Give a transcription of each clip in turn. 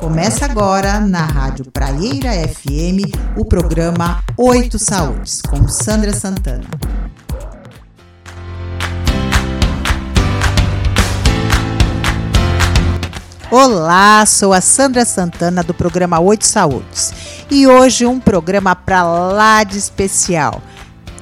Começa agora na Rádio Praieira FM o programa Oito Saúdes com Sandra Santana. Olá, sou a Sandra Santana do programa Oito Saúdes e hoje um programa para lá de especial.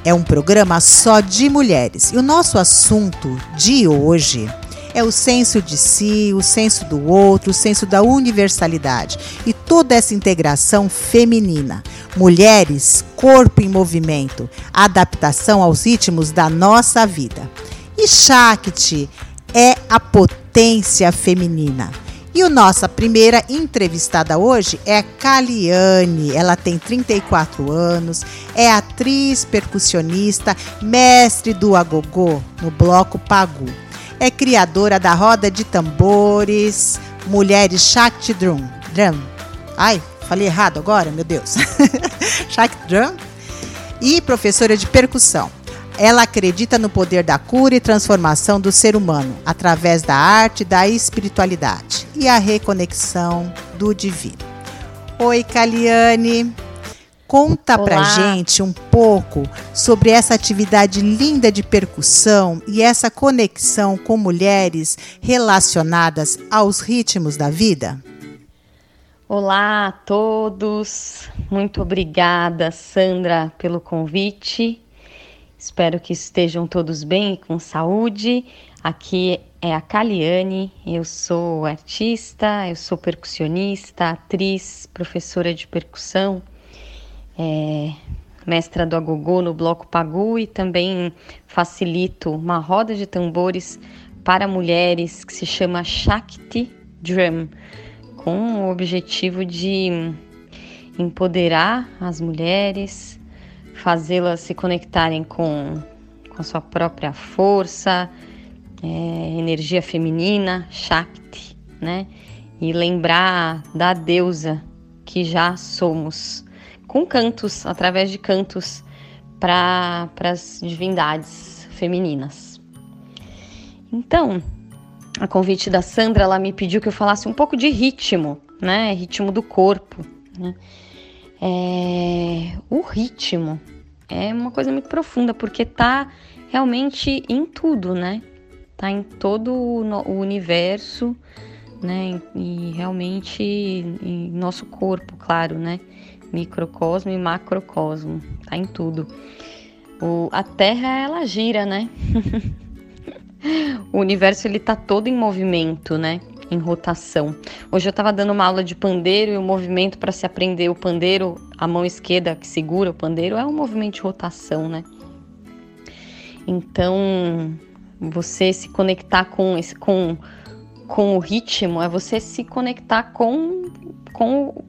É um programa só de mulheres e o nosso assunto de hoje é o senso de si, o senso do outro, o senso da universalidade e toda essa integração feminina. Mulheres, corpo em movimento, adaptação aos ritmos da nossa vida. E Shakti é a potência feminina. E a nossa primeira entrevistada hoje é a Caliane. Ela tem 34 anos, é atriz, percussionista, mestre do agogô no bloco Pagu é criadora da roda de tambores Mulheres Shakti Drum. Drum. Ai, falei errado agora, meu Deus. Shakti Drum. E professora de percussão. Ela acredita no poder da cura e transformação do ser humano através da arte, da espiritualidade e a reconexão do divino. Oi, Caliane. Conta Olá. pra gente um pouco sobre essa atividade linda de percussão e essa conexão com mulheres relacionadas aos ritmos da vida. Olá a todos, muito obrigada, Sandra, pelo convite. Espero que estejam todos bem e com saúde. Aqui é a Caliane, eu sou artista, eu sou percussionista, atriz, professora de percussão é, mestra do agogô no Bloco Pagu e também facilito uma roda de tambores para mulheres que se chama Shakti Drum, com o objetivo de empoderar as mulheres, fazê-las se conectarem com, com a sua própria força, é, energia feminina, Shakti, né? E lembrar da deusa que já somos com cantos, através de cantos para as divindades femininas. Então, a convite da Sandra, ela me pediu que eu falasse um pouco de ritmo, né? Ritmo do corpo. Né? É, o ritmo é uma coisa muito profunda porque tá realmente em tudo, né? Tá em todo o universo, né? E realmente em nosso corpo, claro, né? Microcosmo e macrocosmo, tá em tudo. O, a Terra ela gira, né? o universo ele tá todo em movimento, né? Em rotação. Hoje eu estava dando uma aula de pandeiro e o movimento para se aprender o pandeiro, a mão esquerda que segura o pandeiro é um movimento de rotação, né? Então, você se conectar com esse com com o ritmo é você se conectar com com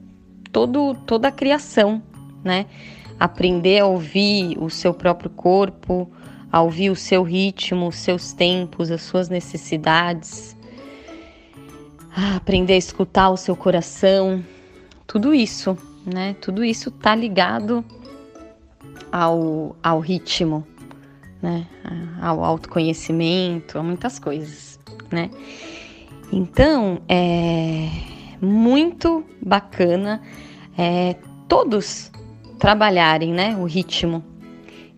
todo, toda a criação, né? Aprender a ouvir o seu próprio corpo, a ouvir o seu ritmo, os seus tempos, as suas necessidades, a aprender a escutar o seu coração, tudo isso, né? Tudo isso tá ligado ao, ao ritmo, né? Ao autoconhecimento, a muitas coisas, né? Então, é muito bacana é, todos trabalharem né, o ritmo,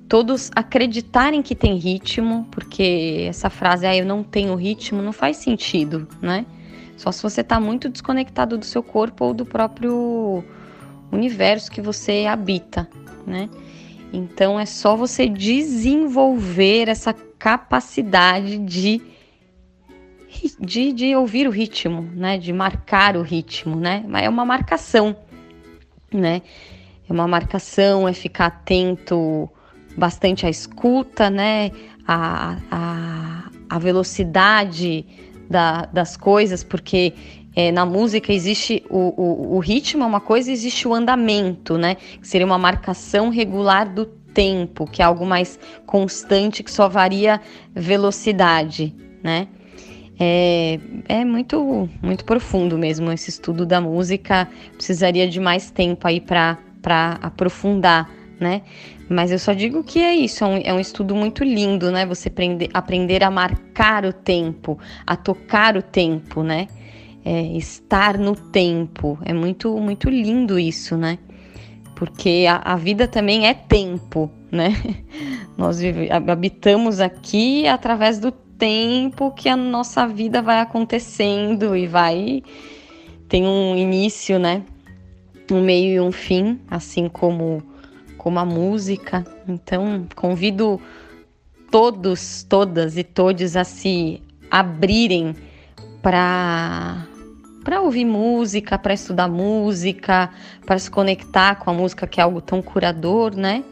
todos acreditarem que tem ritmo, porque essa frase, ah, eu não tenho ritmo, não faz sentido, né? Só se você está muito desconectado do seu corpo ou do próprio universo que você habita, né? Então é só você desenvolver essa capacidade de de, de ouvir o ritmo, né? De marcar o ritmo, né? Mas é uma marcação, né? É uma marcação, é ficar atento bastante à escuta, né? A, a, a velocidade da, das coisas, porque é, na música existe o, o, o, ritmo é uma coisa, existe o andamento, né? Que seria uma marcação regular do tempo, que é algo mais constante, que só varia velocidade, né? É, é muito, muito profundo mesmo esse estudo da música. Precisaria de mais tempo aí para aprofundar, né? Mas eu só digo que é isso, é um, é um estudo muito lindo, né? Você aprender, aprender a marcar o tempo, a tocar o tempo, né? é, estar no tempo. É muito, muito lindo isso, né? Porque a, a vida também é tempo, né? Nós habitamos aqui através do tempo que a nossa vida vai acontecendo e vai tem um início, né? Um meio e um fim, assim como como a música. Então, convido todos, todas e todos a se abrirem para para ouvir música, para estudar música, para se conectar com a música que é algo tão curador, né?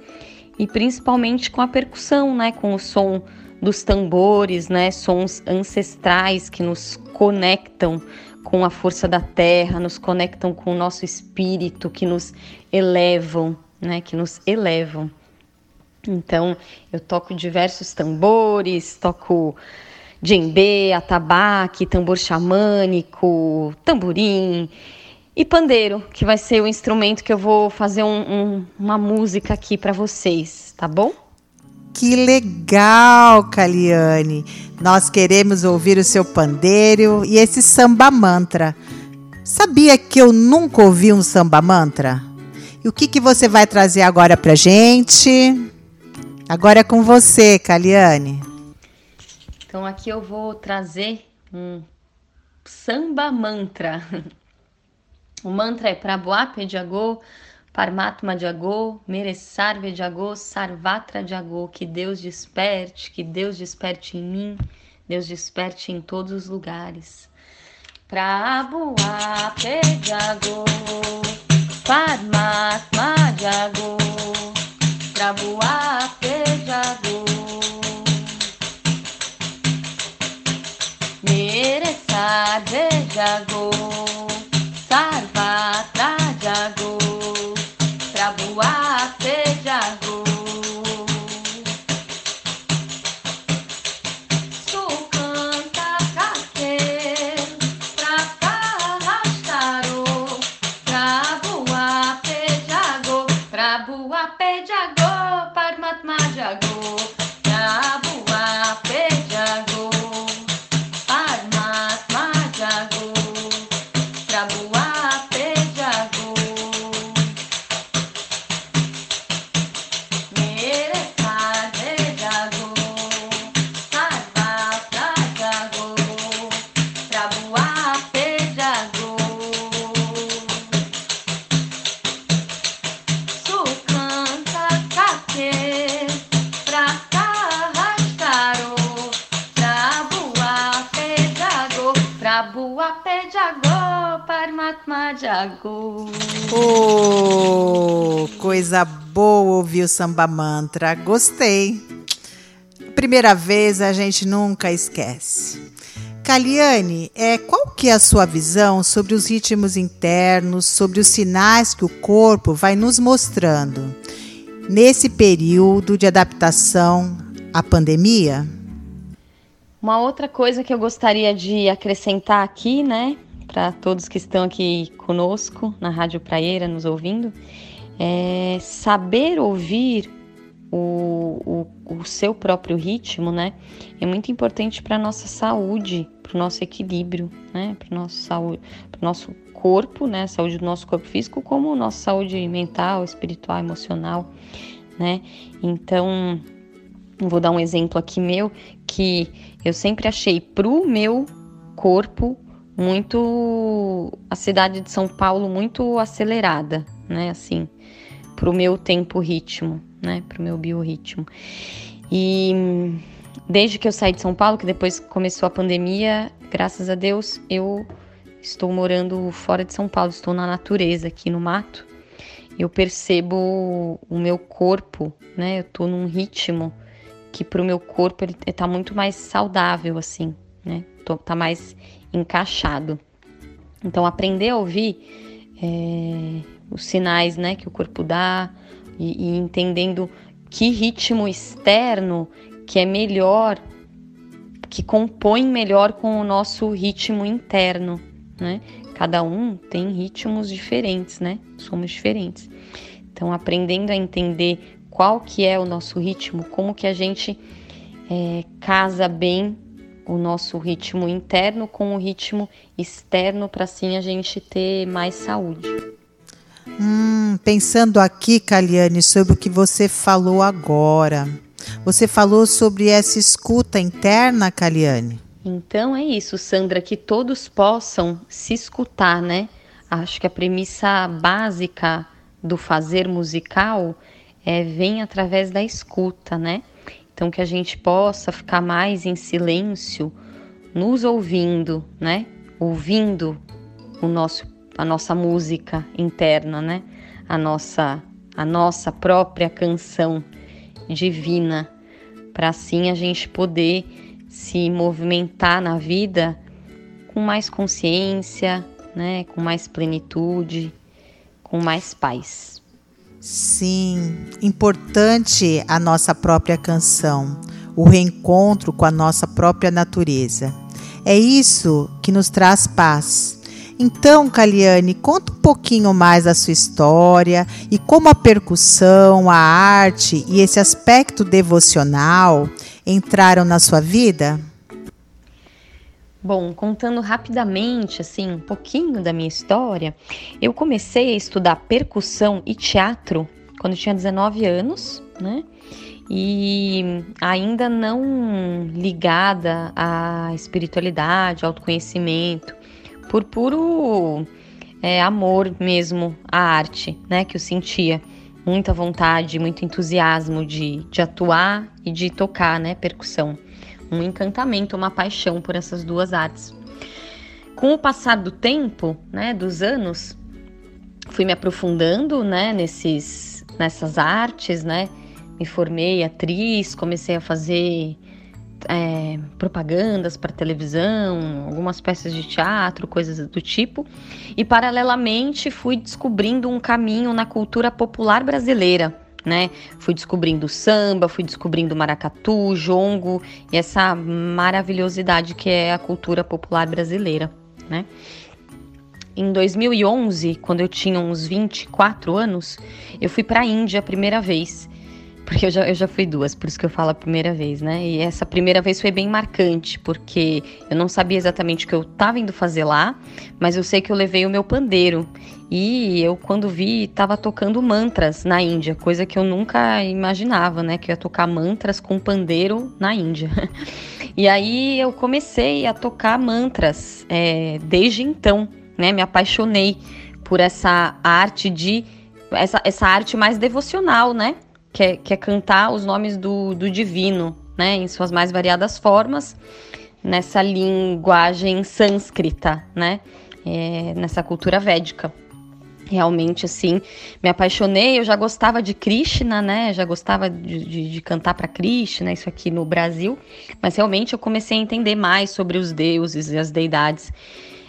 E principalmente com a percussão, né? Com o som dos tambores, né? Sons ancestrais que nos conectam com a força da terra, nos conectam com o nosso espírito, que nos elevam, né? Que nos elevam. Então, eu toco diversos tambores, toco djembe, atabaque, tambor xamânico, tamborim e pandeiro, que vai ser o instrumento que eu vou fazer um, um, uma música aqui para vocês, tá bom? Que legal, Caliane! Nós queremos ouvir o seu pandeiro e esse samba mantra. Sabia que eu nunca ouvi um samba mantra? E o que, que você vai trazer agora pra gente? Agora é com você, Caliane. Então aqui eu vou trazer um samba mantra. O mantra é Prabhuá Pediagô, Parmatma Diagô, Meresar Vediagô, Sarvatra Diagô, que Deus desperte, que Deus desperte em mim, Deus desperte em todos os lugares. Prabhuá Pediagô, Parmatma Diagô, Prabhuá Pediagô. Sarve Jago, Oh, coisa boa ouvir o samba mantra. Gostei. Primeira vez a gente nunca esquece. Caliane, é, qual que é a sua visão sobre os ritmos internos, sobre os sinais que o corpo vai nos mostrando nesse período de adaptação à pandemia? Uma outra coisa que eu gostaria de acrescentar aqui, né, para todos que estão aqui conosco na Rádio Praieira nos ouvindo, é saber ouvir o, o, o seu próprio ritmo, né, é muito importante para nossa saúde, para o nosso equilíbrio, né, para nosso saúde, para nosso corpo, né, saúde do nosso corpo físico, como nossa saúde mental, espiritual, emocional, né. Então, vou dar um exemplo aqui meu que eu sempre achei pro meu corpo muito a cidade de São Paulo muito acelerada, né, assim, pro meu tempo ritmo, né, pro meu biorritmo. E desde que eu saí de São Paulo, que depois começou a pandemia, graças a Deus, eu estou morando fora de São Paulo, estou na natureza, aqui no mato. Eu percebo o meu corpo, né? Eu tô num ritmo que pro meu corpo ele tá muito mais saudável, assim, né? Tô, tá mais encaixado. Então, aprender a ouvir é, os sinais, né, que o corpo dá e, e entendendo que ritmo externo que é melhor, que compõe melhor com o nosso ritmo interno, né? Cada um tem ritmos diferentes, né? Somos diferentes. Então, aprendendo a entender qual que é o nosso ritmo, como que a gente é, casa bem o nosso ritmo interno com o ritmo externo para assim a gente ter mais saúde. Hum, pensando aqui, Kaliane, sobre o que você falou agora. Você falou sobre essa escuta interna, Kaliane? Então é isso, Sandra, que todos possam se escutar, né? Acho que a premissa básica do fazer musical é, vem através da escuta, né? Então que a gente possa ficar mais em silêncio, nos ouvindo, né? Ouvindo o nosso, a nossa música interna, né? A nossa, a nossa própria canção divina, para assim a gente poder se movimentar na vida com mais consciência, né? Com mais plenitude, com mais paz. Sim, importante a nossa própria canção, o reencontro com a nossa própria natureza. É isso que nos traz paz. Então, Caliane, conta um pouquinho mais da sua história e como a percussão, a arte e esse aspecto devocional entraram na sua vida. Bom, contando rapidamente, assim, um pouquinho da minha história, eu comecei a estudar percussão e teatro quando eu tinha 19 anos, né? E ainda não ligada à espiritualidade, ao autoconhecimento, por puro é, amor mesmo à arte, né? Que eu sentia muita vontade, muito entusiasmo de, de atuar e de tocar, né? Percussão um encantamento, uma paixão por essas duas artes. Com o passar do tempo, né, dos anos, fui me aprofundando, né, nesses, nessas artes, né, me formei atriz, comecei a fazer é, propagandas para televisão, algumas peças de teatro, coisas do tipo, e paralelamente fui descobrindo um caminho na cultura popular brasileira, né? Fui descobrindo samba, fui descobrindo maracatu, jongo e essa maravilhosidade que é a cultura popular brasileira, né? Em 2011, quando eu tinha uns 24 anos, eu fui para a Índia a primeira vez porque eu já, eu já fui duas, por isso que eu falo a primeira vez, né? E essa primeira vez foi bem marcante, porque eu não sabia exatamente o que eu estava indo fazer lá, mas eu sei que eu levei o meu pandeiro. E eu, quando vi, estava tocando mantras na Índia, coisa que eu nunca imaginava, né? Que eu ia tocar mantras com pandeiro na Índia. E aí eu comecei a tocar mantras é, desde então, né? Me apaixonei por essa arte de. Essa, essa arte mais devocional, né? que é, que é cantar os nomes do, do divino, né, em suas mais variadas formas, nessa linguagem sânscrita, né, é, nessa cultura védica. Realmente, assim, me apaixonei. Eu já gostava de Krishna, né? Já gostava de, de, de cantar para Krishna, isso aqui no Brasil. Mas realmente eu comecei a entender mais sobre os deuses e as deidades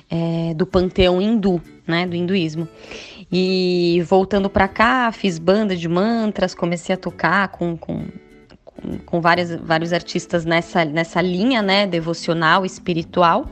é, do panteão hindu, né? Do hinduísmo. E voltando para cá, fiz banda de mantras, comecei a tocar com, com, com, várias, vários artistas nessa, nessa linha, né, devocional, espiritual.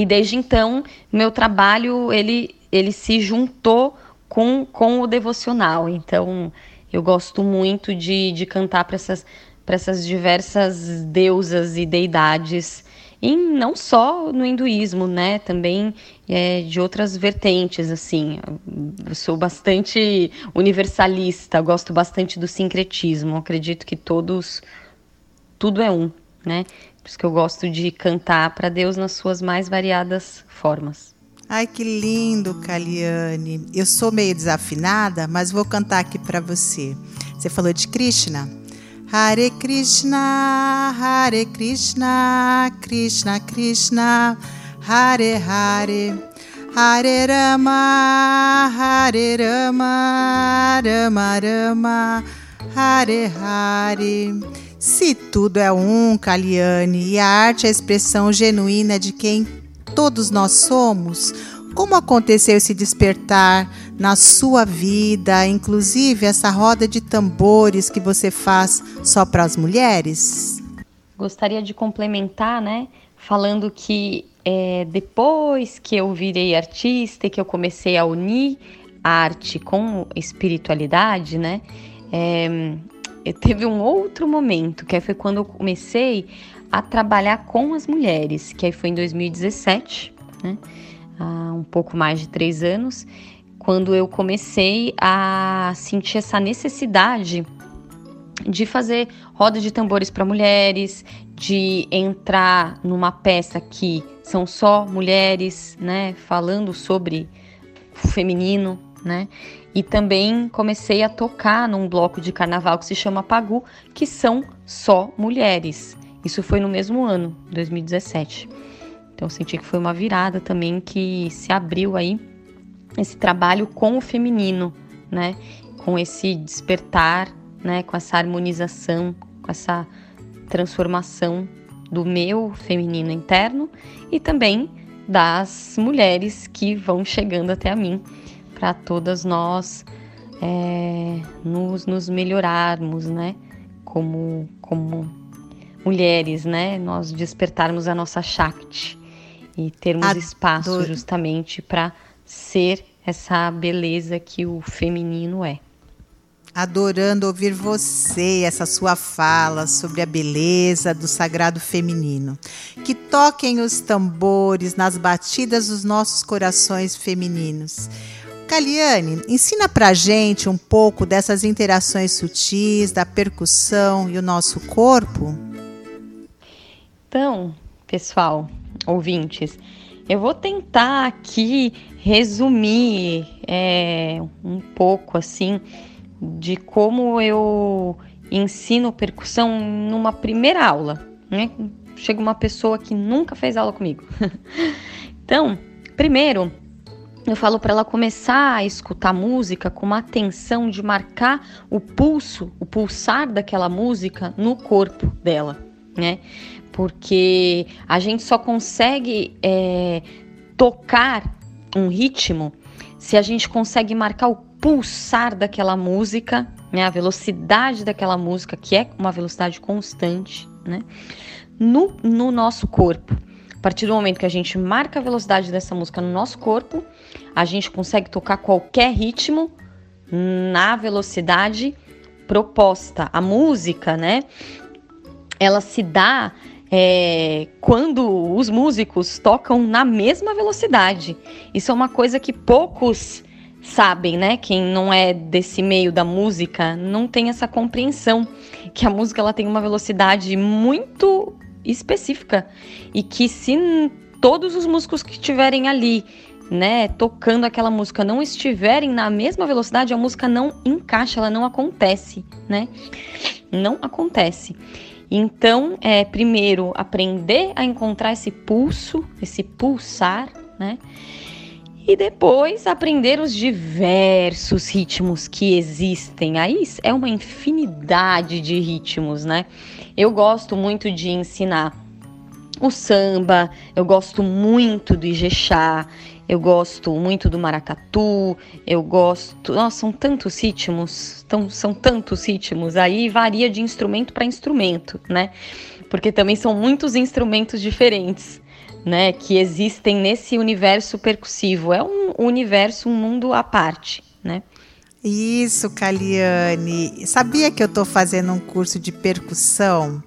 E desde então, meu trabalho, ele, ele se juntou com, com o devocional. Então, eu gosto muito de, de cantar para essas, essas diversas deusas e deidades e não só no hinduísmo, né? Também é, de outras vertentes, assim. Eu sou bastante universalista, gosto bastante do sincretismo. Acredito que todos, tudo é um, né? Por isso que eu gosto de cantar para Deus nas suas mais variadas formas. Ai, que lindo, Kaliane. Eu sou meio desafinada, mas vou cantar aqui para você. Você falou de Krishna? Hare Krishna, Hare Krishna, Krishna Krishna, Hare Hare, Hare Rama, Hare Rama, Rama Rama, Hare Hare. Se tudo é um, Kaliane, e a arte é a expressão genuína de quem todos nós somos, como aconteceu esse despertar na sua vida, inclusive essa roda de tambores que você faz só para as mulheres? Gostaria de complementar, né, falando que é, depois que eu virei artista e que eu comecei a unir a arte com espiritualidade, né, é, teve um outro momento que foi quando eu comecei a trabalhar com as mulheres, que aí foi em 2017, né? há um pouco mais de três anos, quando eu comecei a sentir essa necessidade de fazer roda de tambores para mulheres, de entrar numa peça que são só mulheres, né, falando sobre o feminino, né? E também comecei a tocar num bloco de carnaval que se chama Pagu, que são só mulheres. Isso foi no mesmo ano, 2017. Então senti que foi uma virada também que se abriu aí esse trabalho com o feminino, né? Com esse despertar, né? Com essa harmonização, com essa transformação do meu feminino interno e também das mulheres que vão chegando até a mim, para todas nós é, nos, nos melhorarmos, né? Como, como mulheres, né? Nós despertarmos a nossa Shakti e termos Adoro. espaço justamente para ser essa beleza que o feminino é. Adorando ouvir você, essa sua fala sobre a beleza do sagrado feminino. Que toquem os tambores nas batidas dos nossos corações femininos. Caliane, ensina pra gente um pouco dessas interações sutis, da percussão e o nosso corpo. Então, pessoal, ouvintes, eu vou tentar aqui resumir é, um pouco assim de como eu ensino percussão numa primeira aula. Né? Chega uma pessoa que nunca fez aula comigo. então, primeiro, eu falo para ela começar a escutar música com uma atenção de marcar o pulso, o pulsar daquela música no corpo dela, né? porque a gente só consegue é, tocar um ritmo se a gente consegue marcar o pulsar daquela música, né, a velocidade daquela música, que é uma velocidade constante, né, no, no nosso corpo. A partir do momento que a gente marca a velocidade dessa música no nosso corpo, a gente consegue tocar qualquer ritmo na velocidade proposta. A música, né? Ela se dá é, quando os músicos tocam na mesma velocidade. Isso é uma coisa que poucos sabem, né? Quem não é desse meio da música não tem essa compreensão que a música ela tem uma velocidade muito específica e que se todos os músicos que estiverem ali, né, tocando aquela música não estiverem na mesma velocidade, a música não encaixa, ela não acontece, né? Não acontece. Então, é, primeiro, aprender a encontrar esse pulso, esse pulsar, né? E depois aprender os diversos ritmos que existem. Aí é uma infinidade de ritmos, né? Eu gosto muito de ensinar o samba, eu gosto muito do Ijexá, eu gosto muito do maracatu, eu gosto. Nossa, são tantos ritmos, tão, são tantos ritmos. Aí varia de instrumento para instrumento, né? Porque também são muitos instrumentos diferentes, né? Que existem nesse universo percussivo. É um universo, um mundo à parte, né? Isso, Caliane. Sabia que eu estou fazendo um curso de percussão?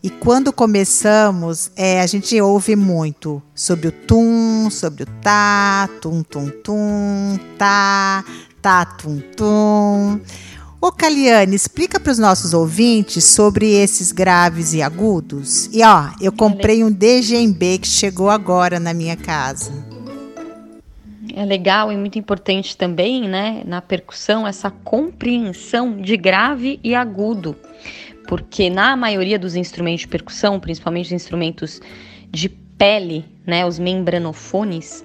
E quando começamos, é, a gente ouve muito sobre o tum, sobre o tá, tum, tum, tum, tá, tá, tum, tum. Ô Caliane, explica para os nossos ouvintes sobre esses graves e agudos. E ó, eu comprei um DGMB que chegou agora na minha casa. É legal e muito importante também, né, na percussão, essa compreensão de grave e agudo porque na maioria dos instrumentos de percussão, principalmente os instrumentos de pele, né, os membranofones,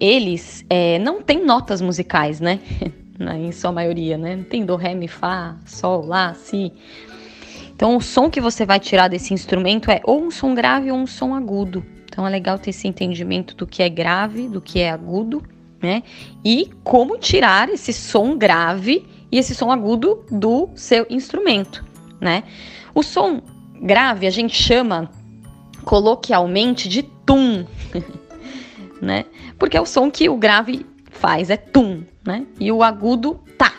eles é, não têm notas musicais, né? em sua maioria, né? Não tem do, ré, mi, fá, sol, lá, si. Então, o som que você vai tirar desse instrumento é ou um som grave ou um som agudo. Então, é legal ter esse entendimento do que é grave, do que é agudo, né? E como tirar esse som grave e esse som agudo do seu instrumento né? O som grave a gente chama coloquialmente de tum, né? Porque é o som que o grave faz, é tum, né? E o agudo tá,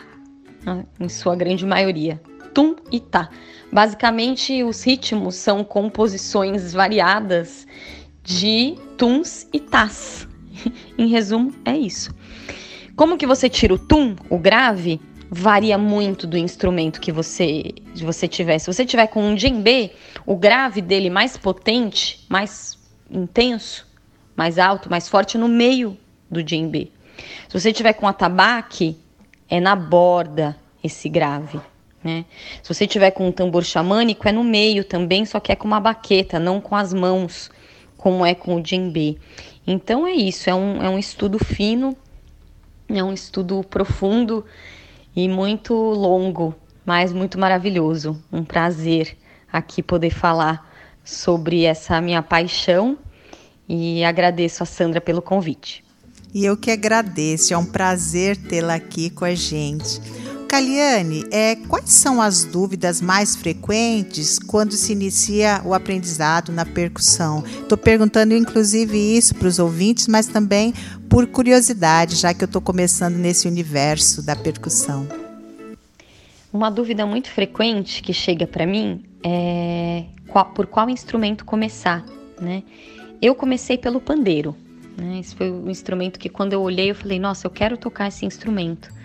né? em sua grande maioria, tum e tá. Basicamente, os ritmos são composições variadas de tuns e tás. em resumo, é isso. Como que você tira o tum, o grave? Varia muito do instrumento que você, você tiver. Se você tiver com um djembe, o grave dele mais potente, mais intenso, mais alto, mais forte no meio do djembe. Se você tiver com atabaque, é na borda esse grave. Né? Se você tiver com um tambor xamânico, é no meio também, só que é com uma baqueta, não com as mãos, como é com o djembe. Então é isso, é um, é um estudo fino, é um estudo profundo e muito longo, mas muito maravilhoso. Um prazer aqui poder falar sobre essa minha paixão e agradeço a Sandra pelo convite. E eu que agradeço, é um prazer tê-la aqui com a gente. Caliane, é, quais são as dúvidas mais frequentes quando se inicia o aprendizado na percussão? Estou perguntando inclusive isso para os ouvintes, mas também por curiosidade, já que eu estou começando nesse universo da percussão. Uma dúvida muito frequente que chega para mim é qual, por qual instrumento começar, né? Eu comecei pelo pandeiro, né? Esse foi o instrumento que quando eu olhei eu falei, nossa, eu quero tocar esse instrumento.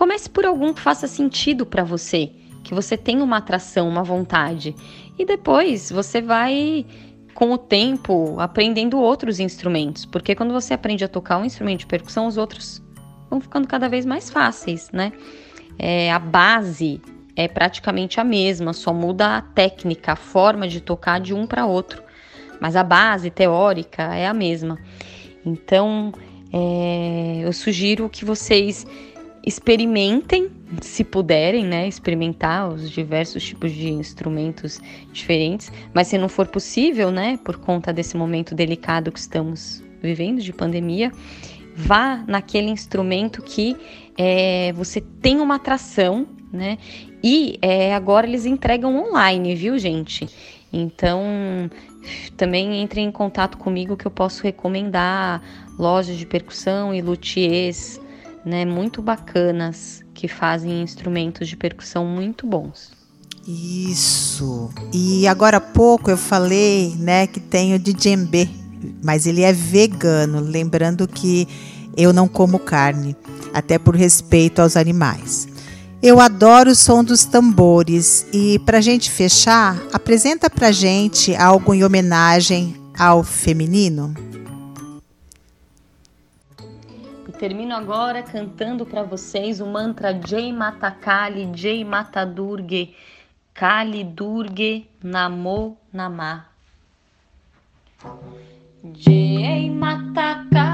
Comece por algum que faça sentido para você, que você tenha uma atração, uma vontade. E depois você vai, com o tempo, aprendendo outros instrumentos. Porque quando você aprende a tocar um instrumento de percussão, os outros vão ficando cada vez mais fáceis, né? É, a base é praticamente a mesma, só muda a técnica, a forma de tocar de um para outro. Mas a base teórica é a mesma. Então, é, eu sugiro que vocês experimentem, se puderem, né, experimentar os diversos tipos de instrumentos diferentes, mas se não for possível, né, por conta desse momento delicado que estamos vivendo de pandemia, vá naquele instrumento que é, você tem uma atração, né, e é, agora eles entregam online, viu, gente? Então, também entre em contato comigo que eu posso recomendar lojas de percussão e luthiers né, muito bacanas que fazem instrumentos de percussão muito bons. Isso. E agora há pouco eu falei, né, que tem o djembe, mas ele é vegano, lembrando que eu não como carne, até por respeito aos animais. Eu adoro o som dos tambores e para gente fechar, apresenta para gente algo em homenagem ao feminino. Termino agora cantando para vocês o mantra Jai Mata Kali, Jai Mata Durge, Kali Durge Namo Namah. Jai Mata Kali,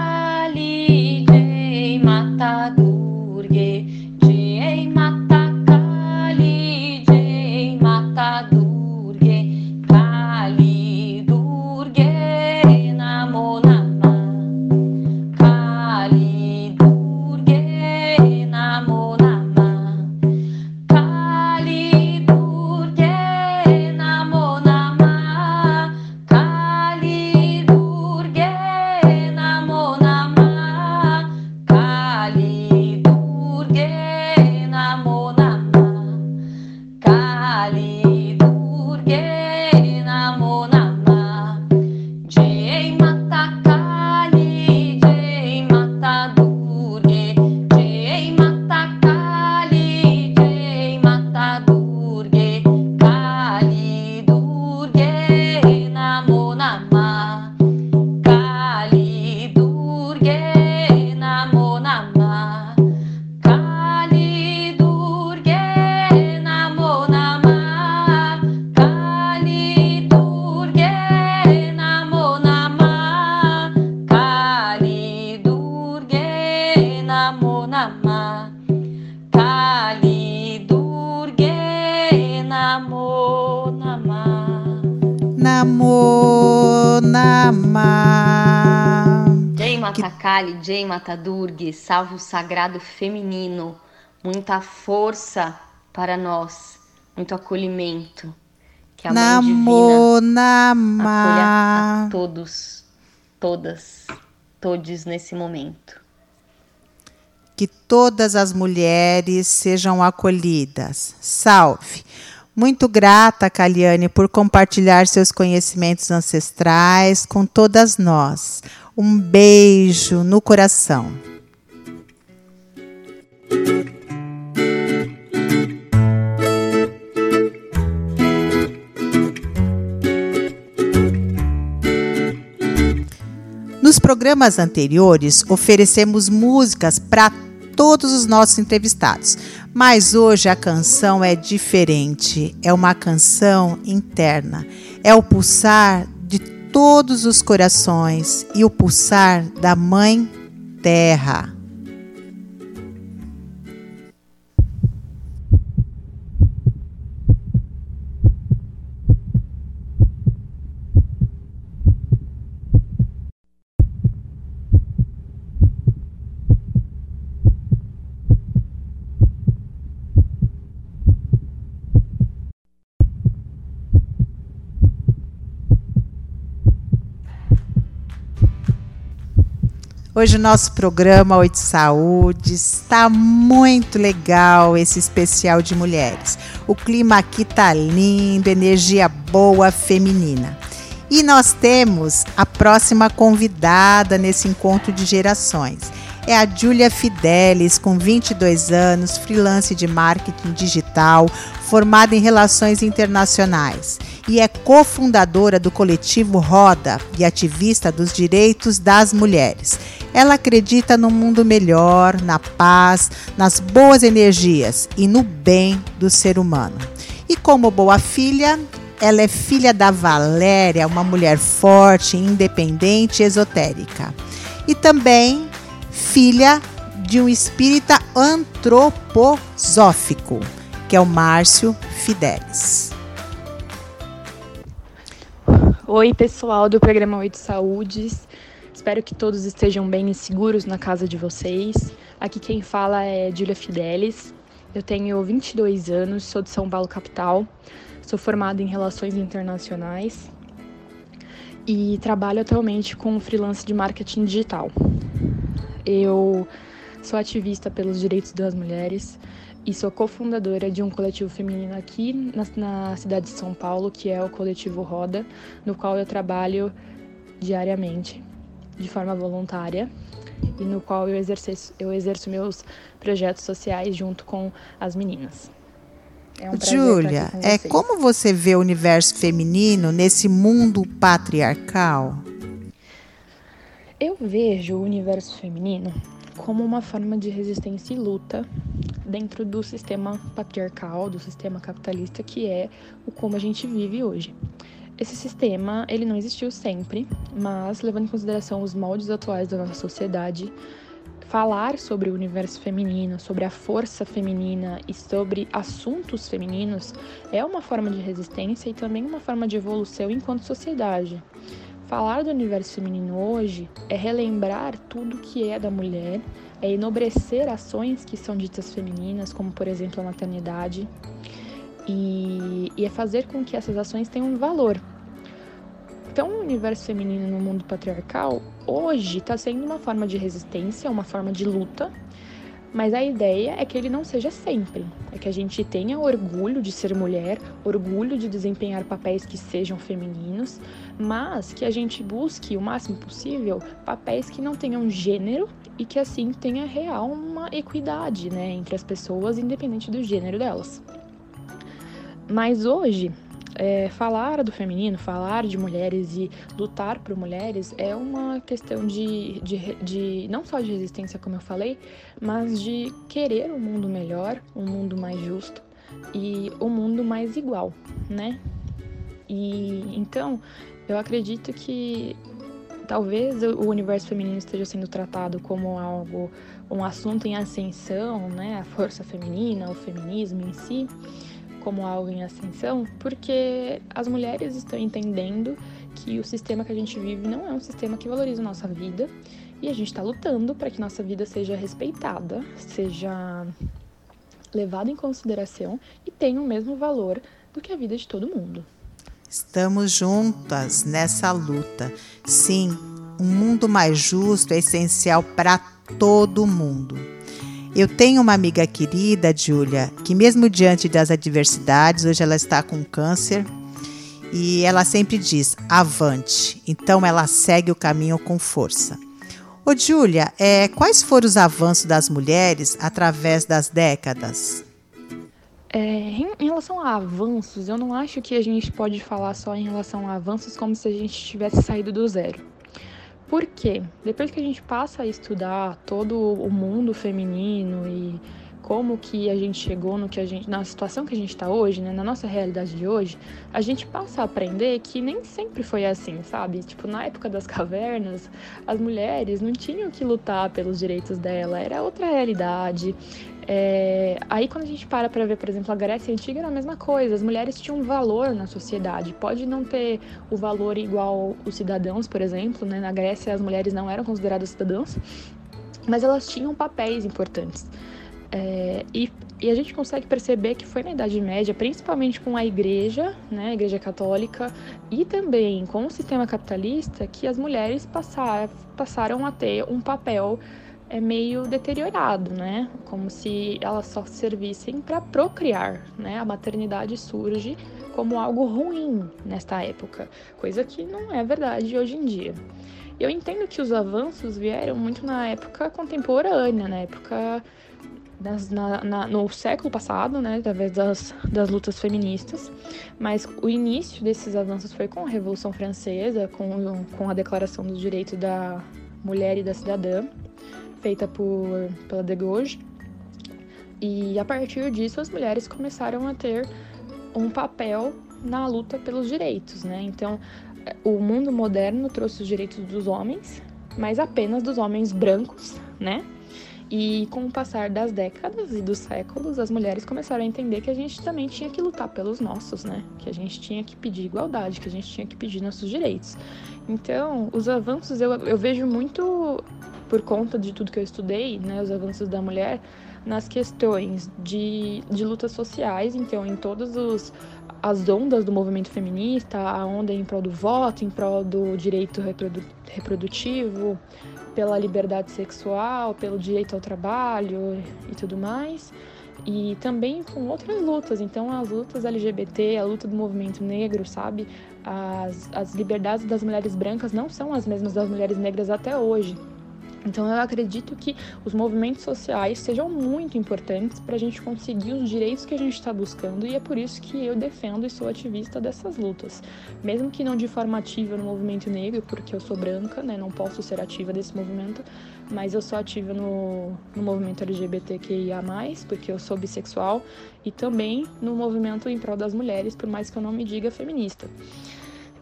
Jai Matadurgi, salve o sagrado feminino, muita força para nós, muito acolhimento. Que a Namo, Mãe Divina acolha a todos, todas, todes nesse momento. que todas as mulheres sejam acolhidas. Salve! Muito grata, Caliane, por compartilhar seus conhecimentos ancestrais com todas nós. Um beijo no coração. Nos programas anteriores, oferecemos músicas para todos os nossos entrevistados, mas hoje a canção é diferente. É uma canção interna. É o pulsar todos os corações e o pulsar da Mãe Terra. Hoje o nosso programa Oi de Saúde está muito legal esse especial de mulheres. O clima aqui tá lindo, energia boa feminina. E nós temos a próxima convidada nesse encontro de gerações. É a Júlia Fidelis, com 22 anos, freelance de marketing digital, formada em relações internacionais e é cofundadora do coletivo Roda e ativista dos direitos das mulheres. Ela acredita no mundo melhor, na paz, nas boas energias e no bem do ser humano. E como boa filha, ela é filha da Valéria, uma mulher forte, independente e esotérica. E também filha de um espírita antroposófico, que é o Márcio Fidelis. Oi, pessoal do programa Oito Saúdes. Espero que todos estejam bem e seguros na casa de vocês. Aqui quem fala é Julia Fidelis. Eu tenho 22 anos, sou de São Paulo, capital. Sou formada em Relações Internacionais e trabalho atualmente com freelance de marketing digital. Eu sou ativista pelos direitos das mulheres e sou cofundadora de um coletivo feminino aqui na, na, cidade de São Paulo, que é o Coletivo Roda, no qual eu trabalho diariamente de forma voluntária e no qual eu exerço, eu exerço meus projetos sociais junto com as meninas. É um Júlia, é como você vê o universo feminino nesse mundo patriarcal? Eu vejo o universo feminino como uma forma de resistência e luta dentro do sistema patriarcal, do sistema capitalista que é o como a gente vive hoje. Esse sistema, ele não existiu sempre, mas levando em consideração os moldes atuais da nossa sociedade, falar sobre o universo feminino, sobre a força feminina e sobre assuntos femininos é uma forma de resistência e também uma forma de evolução enquanto sociedade. Falar do universo feminino hoje é relembrar tudo que é da mulher, é enobrecer ações que são ditas femininas, como por exemplo a maternidade, e, e é fazer com que essas ações tenham valor. Então, o universo feminino no mundo patriarcal hoje está sendo uma forma de resistência, uma forma de luta, mas a ideia é que ele não seja sempre. É que a gente tenha orgulho de ser mulher, orgulho de desempenhar papéis que sejam femininos, mas que a gente busque o máximo possível papéis que não tenham gênero e que assim tenha real uma equidade né, entre as pessoas, independente do gênero delas. Mas hoje, é, falar do feminino, falar de mulheres e lutar por mulheres é uma questão de, de, de, não só de resistência, como eu falei, mas de querer um mundo melhor, um mundo mais justo e um mundo mais igual, né? E então eu acredito que talvez o universo feminino esteja sendo tratado como algo, um assunto em ascensão, né? A força feminina, o feminismo em si como algo em ascensão, porque as mulheres estão entendendo que o sistema que a gente vive não é um sistema que valoriza a nossa vida e a gente está lutando para que nossa vida seja respeitada, seja levada em consideração e tenha o mesmo valor do que a vida de todo mundo. Estamos juntas nessa luta. Sim, um mundo mais justo é essencial para todo mundo. Eu tenho uma amiga querida, Júlia, que mesmo diante das adversidades, hoje ela está com câncer e ela sempre diz avante. Então ela segue o caminho com força. Ô, Júlia, é, quais foram os avanços das mulheres através das décadas? É, em, em, relação a avanços, eu não acho que a gente pode falar só em relação a avanços como se a gente tivesse saído do zero. Por quê? Depois que a gente passa a estudar todo o mundo feminino e como que a gente chegou no que a gente, na situação que a gente está hoje, né, na nossa realidade de hoje, a gente passa a aprender que nem sempre foi assim, sabe? Tipo, na época das cavernas, as mulheres não tinham que lutar pelos direitos dela, era outra realidade. É... Aí quando a gente para para ver, por exemplo, a Grécia Antiga era a mesma coisa, as mulheres tinham valor na sociedade, pode não ter o valor igual os cidadãos, por exemplo, né? Na Grécia as mulheres não eram consideradas cidadãs, mas elas tinham papéis importantes. É, e, e, a gente consegue perceber que foi na Idade Média, principalmente com a Igreja, né, a Igreja Católica, e também com o sistema capitalista, que as mulheres passar, passaram a ter um papel é, meio deteriorado, né? Como se elas só servissem para procriar, né? A maternidade surge como algo ruim nesta época, coisa que não é verdade hoje em dia. Eu entendo que os avanços vieram muito na época contemporânea, na época nas, na, na, no século passado, né, através das, das lutas feministas, mas o início desses avanços foi com a Revolução Francesa, com, com a Declaração dos Direitos da Mulher e da Cidadã, feita por, pela de Gaulle, e a partir disso as mulheres começaram a ter um papel na luta pelos direitos, né? Então, o mundo moderno trouxe os direitos dos homens, mas apenas dos homens brancos, né? E com o passar das décadas e dos séculos, as mulheres começaram a entender que a gente também tinha que lutar pelos nossos, né? Que a gente tinha que pedir igualdade, que a gente tinha que pedir nossos direitos. Então, os avanços eu, eu vejo muito por conta de tudo que eu estudei, né? Os avanços da mulher nas questões de, de lutas sociais, então em todas os, as ondas do movimento feminista, a onda em prol do voto, em prol do direito reprodu, reprodutivo, pela liberdade sexual, pelo direito ao trabalho e tudo mais. E também com outras lutas, então as lutas LGBT, a luta do movimento negro, sabe? As, as liberdades das mulheres brancas não são as mesmas das mulheres negras até hoje. Então, eu acredito que os movimentos sociais sejam muito importantes para a gente conseguir os direitos que a gente está buscando, e é por isso que eu defendo e sou ativista dessas lutas. Mesmo que não de forma ativa no movimento negro, porque eu sou branca, né, não posso ser ativa desse movimento, mas eu sou ativa no, no movimento LGBTQIA, porque eu sou bissexual, e também no movimento em prol das mulheres, por mais que eu não me diga feminista.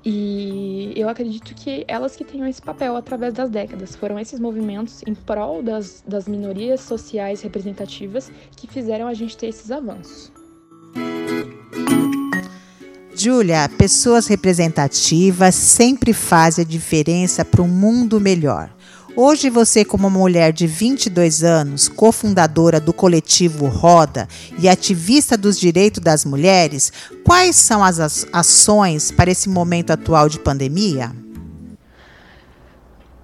E eu acredito que elas que tenham esse papel através das décadas. Foram esses movimentos em prol das, das minorias sociais representativas que fizeram a gente ter esses avanços. Júlia, pessoas representativas sempre fazem a diferença para um mundo melhor. Hoje você, como mulher de 22 anos, cofundadora do coletivo Roda e ativista dos direitos das mulheres, quais são as ações para esse momento atual de pandemia?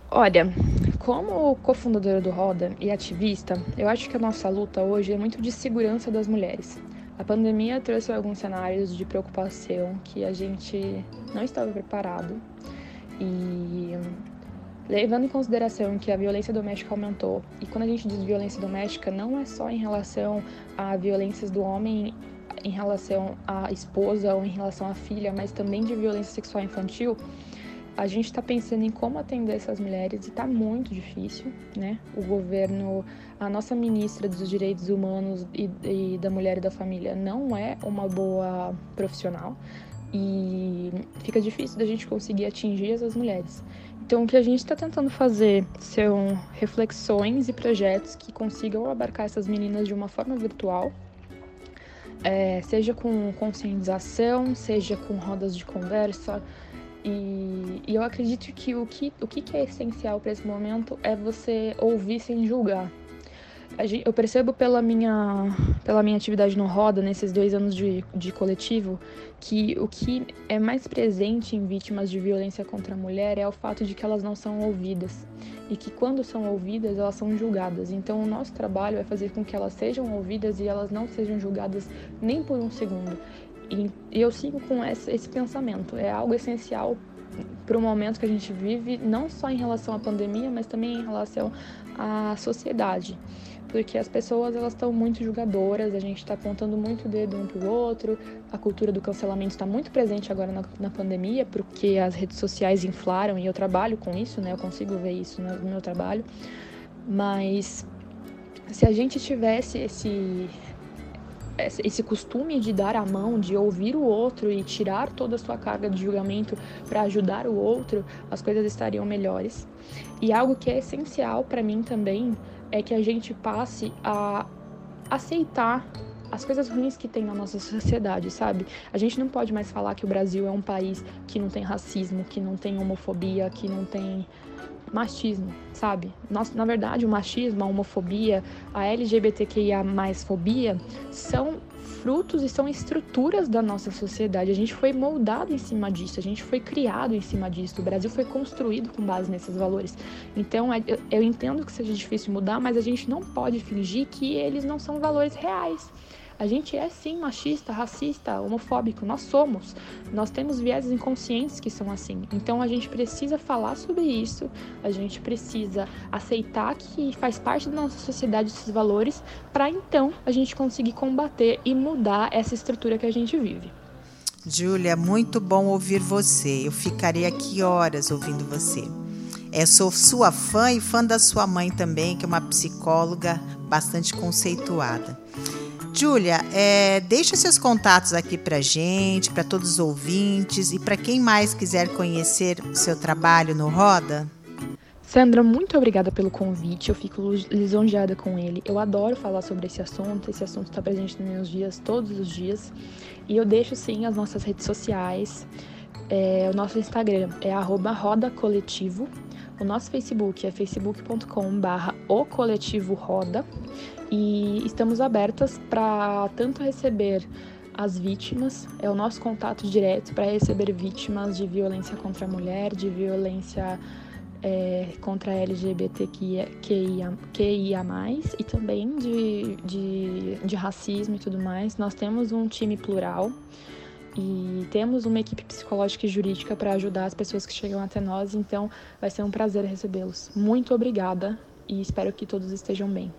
Olha, como cofundadora do Roda e ativista, eu acho que a nossa luta hoje é muito de segurança das mulheres. A pandemia trouxe alguns cenários de preocupação que a gente não estava preparado e levando em consideração que a violência doméstica aumentou, e quando a gente diz violência doméstica, não é só em relação a violências do homem em relação à esposa ou em relação à filha, mas também de violência sexual infantil, a gente está pensando em como atender essas mulheres e está muito difícil, né? O governo, a nossa ministra dos Direitos Humanos e, e da Mulher e da Família não é uma boa profissional e fica difícil da gente conseguir atingir essas mulheres. Então, o que a gente está tentando fazer são reflexões e projetos que consigam abarcar essas meninas de uma forma virtual, é, seja com conscientização, seja com rodas de conversa. E, e eu acredito que o que, o que é essencial para esse momento é você ouvir sem julgar. Eu percebo pela minha, pela minha atividade no Roda, nesses dois anos de, de coletivo, que o que é mais presente em vítimas de violência contra a mulher é o fato de que elas não são ouvidas. E que quando são ouvidas, elas são julgadas. Então, o nosso trabalho é fazer com que elas sejam ouvidas e elas não sejam julgadas nem por um segundo. E eu sigo com esse, esse pensamento. É algo essencial para o momento que a gente vive, não só em relação à pandemia, mas também em relação à sociedade porque as pessoas elas estão muito julgadoras, a gente está apontando muito o dedo um para o outro, a cultura do cancelamento está muito presente agora na, na, pandemia, porque as redes sociais inflaram e eu trabalho com isso, né? Eu consigo ver isso no, meu trabalho, mas se a gente tivesse esse esse costume de dar a mão, de ouvir o outro e tirar toda a sua carga de julgamento para ajudar o outro, as coisas estariam melhores. E algo que é essencial para mim também é que a gente passe a aceitar as coisas ruins que tem na nossa sociedade, sabe? A gente não pode mais falar que o Brasil é um país que não tem racismo, que não tem homofobia, que não tem machismo, sabe? Nós, na verdade, o machismo, a homofobia, a LGBTQIA fobia são frutos e são estruturas da nossa sociedade. A gente foi moldado em cima disso, a gente foi criado em cima disso. O Brasil foi construído com base nesses valores. Então, é, eu entendo que seja difícil mudar, mas a gente não pode fingir que eles não são valores reais. A gente é sim machista, racista, homofóbico, nós somos. Nós temos vieses inconscientes que são assim. Então a gente precisa falar sobre isso, a gente precisa aceitar que faz parte da nossa sociedade esses valores, para então a gente conseguir combater e mudar essa estrutura que a gente vive. Júlia, muito bom ouvir você. Eu ficaria aqui horas ouvindo você. Eu sou sua fã e fã da sua mãe também, que é uma psicóloga bastante conceituada. Júlia, é, deixa seus contatos aqui para gente, para todos os ouvintes e para quem mais quiser conhecer o seu trabalho no Roda. Sandra, muito obrigada pelo convite. Eu fico lisonjeada com ele. Eu adoro falar sobre esse assunto. Esse assunto está presente nos meus dias todos os dias. E eu deixo sim as nossas redes sociais. É, o nosso Instagram é @rodacoletivo. O nosso Facebook é facebook.com/barra o coletivo roda e estamos abertas para tanto receber as vítimas, é o nosso contato direto para receber vítimas de violência contra a mulher, de violência é, contra LGBTQIA e também de, de, de racismo e tudo mais. Nós temos um time plural e temos uma equipe psicológica e jurídica para ajudar as pessoas que chegam até nós, então vai ser um prazer recebê-los. Muito obrigada e espero que todos estejam bem.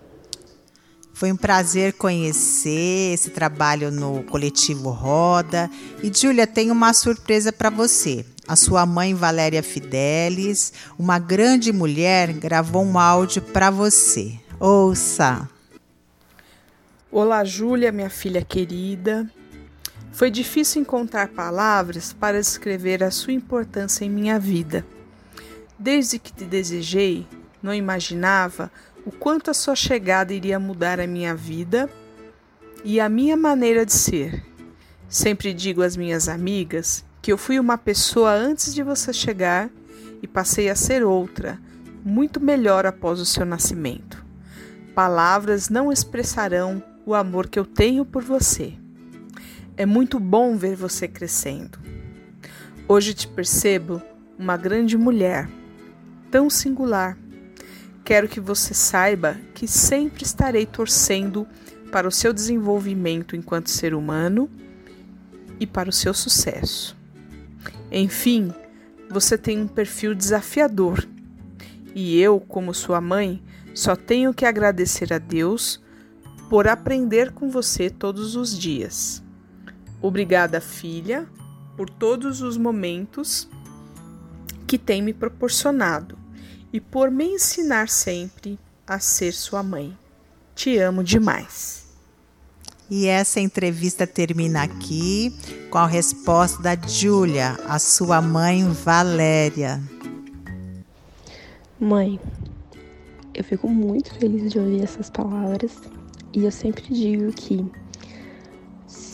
Foi um prazer conhecer esse trabalho no coletivo Roda. E Júlia, tem uma surpresa para você. A sua mãe Valéria Fidelis, uma grande mulher, gravou um áudio para você. Ouça. Olá, Júlia, minha filha querida. Foi difícil encontrar palavras para descrever a sua importância em minha vida. Desde que te desejei, não imaginava o quanto a sua chegada iria mudar a minha vida e a minha maneira de ser. Sempre digo às minhas amigas que eu fui uma pessoa antes de você chegar e passei a ser outra, muito melhor após o seu nascimento. Palavras não expressarão o amor que eu tenho por você. É muito bom ver você crescendo. Hoje te percebo uma grande mulher, tão singular, Quero que você saiba que sempre estarei torcendo para o seu desenvolvimento enquanto ser humano e para o seu sucesso. Enfim, você tem um perfil desafiador e eu, como sua mãe, só tenho que agradecer a Deus por aprender com você todos os dias. Obrigada, filha, por todos os momentos que tem me proporcionado e por me ensinar sempre a ser sua mãe. Te amo demais. E essa entrevista termina aqui com a resposta da Júlia, a sua mãe Valéria. Mãe, eu fico muito feliz de ouvir essas palavras e eu sempre digo que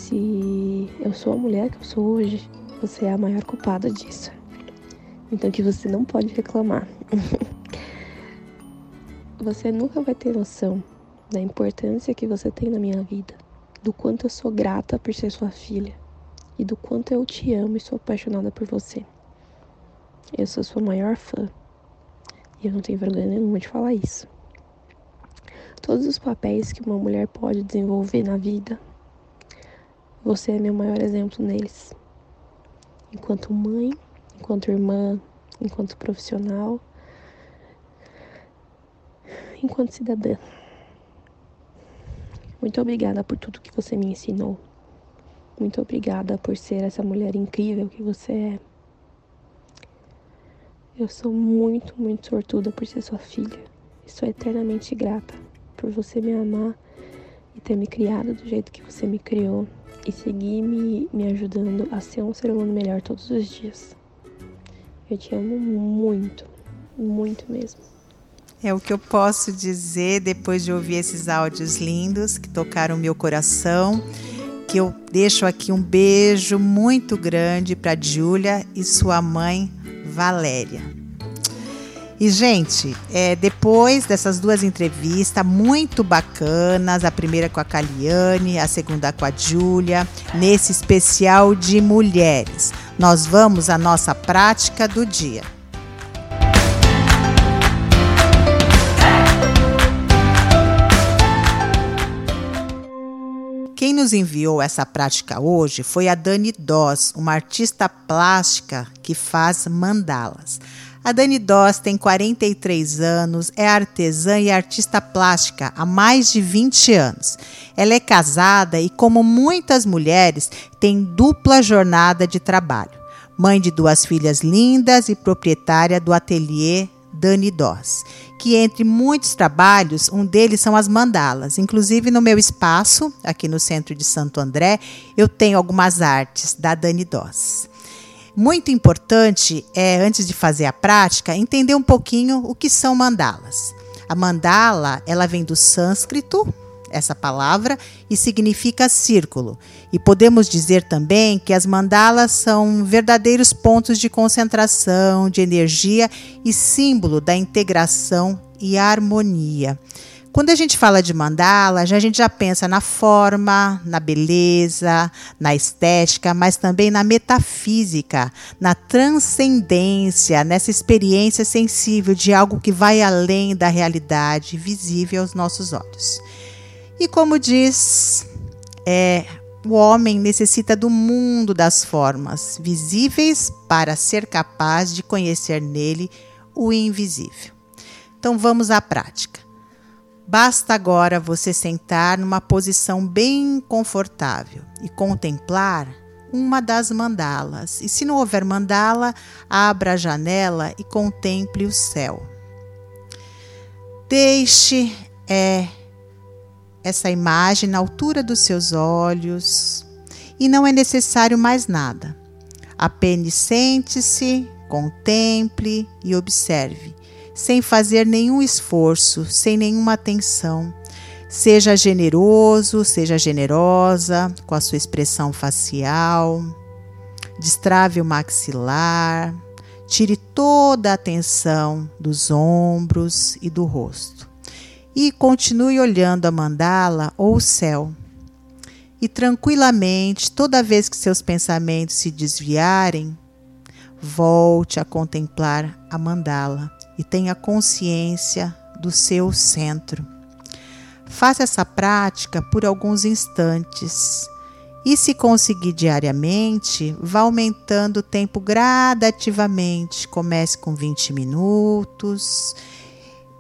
se eu sou a mulher que eu sou hoje, você é a maior culpada disso. Então que você não pode reclamar. você nunca vai ter noção da importância que você tem na minha vida, do quanto eu sou grata por ser sua filha e do quanto eu te amo e sou apaixonada por você. Eu sou sua maior fã e eu não tenho vergonha nenhuma de falar isso. Todos os papéis que uma mulher pode desenvolver na vida, você é meu maior exemplo neles. Enquanto mãe, enquanto irmã, enquanto profissional, enquanto cidadã. Muito obrigada por tudo que você me ensinou. Muito obrigada por ser essa mulher incrível que você é. Eu sou muito, muito sortuda por ser sua filha. Sou eternamente grata por você me amar e ter me criado do jeito que você me criou e seguir me, me ajudando a ser um ser humano melhor todos os dias. Eu te amo muito, muito mesmo. É o que eu posso dizer depois de ouvir esses áudios lindos que tocaram meu coração. Que eu deixo aqui um beijo muito grande para Júlia e sua mãe Valéria. E, gente, é, depois dessas duas entrevistas muito bacanas, a primeira com a Caliane, a segunda com a Júlia, nesse especial de mulheres, nós vamos à nossa prática do dia. Quem nos enviou essa prática hoje foi a Dani Doss, uma artista plástica que faz mandalas. A Dani Doss tem 43 anos, é artesã e artista plástica há mais de 20 anos. Ela é casada e, como muitas mulheres, tem dupla jornada de trabalho. Mãe de duas filhas lindas e proprietária do ateliê Dani Doss, que entre muitos trabalhos, um deles são as mandalas. Inclusive no meu espaço, aqui no centro de Santo André, eu tenho algumas artes da Dani Doss. Muito importante é, antes de fazer a prática, entender um pouquinho o que são mandalas. A mandala, ela vem do sânscrito, essa palavra, e significa círculo. E podemos dizer também que as mandalas são verdadeiros pontos de concentração, de energia e símbolo da integração e harmonia. Quando a gente fala de mandala, a gente já pensa na forma, na beleza, na estética, mas também na metafísica, na transcendência, nessa experiência sensível de algo que vai além da realidade visível aos nossos olhos. E como diz, é, o homem necessita do mundo das formas visíveis para ser capaz de conhecer nele o invisível. Então vamos à prática. Basta agora você sentar numa posição bem confortável e contemplar uma das mandalas. E se não houver mandala, abra a janela e contemple o céu. Deixe é, essa imagem na altura dos seus olhos e não é necessário mais nada. Apenas sente-se, contemple e observe, sem fazer nenhum esforço, sem nenhuma atenção. Seja generoso, seja generosa com a sua expressão facial. Destrave o maxilar. Tire toda a atenção dos ombros e do rosto e continue olhando a mandala ou o céu. E tranquilamente, toda vez que seus pensamentos se desviarem, volte a contemplar a mandala e tenha consciência do seu centro. Faça essa prática por alguns instantes. E se conseguir diariamente, vá aumentando o tempo gradativamente. Comece com 20 minutos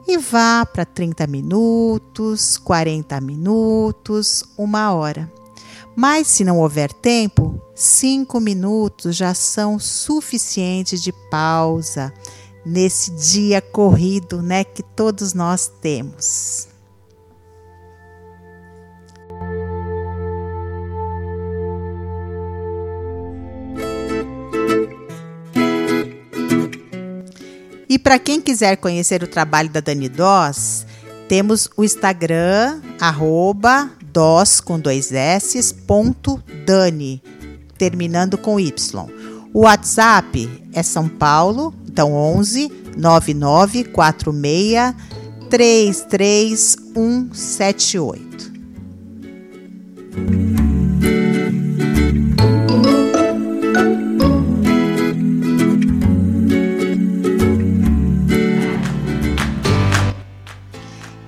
e vá para 30 minutos, 40 minutos, uma hora. Mas se não houver tempo, cinco minutos já são suficientes de pausa nesse dia corrido, né, que todos nós temos. E para quem quiser conhecer o trabalho da Dani Doss, temos o Instagram, arroba dos com dois S, ponto Dani, terminando com Y. O WhatsApp é São Paulo, então 11 9946 3316. 2178.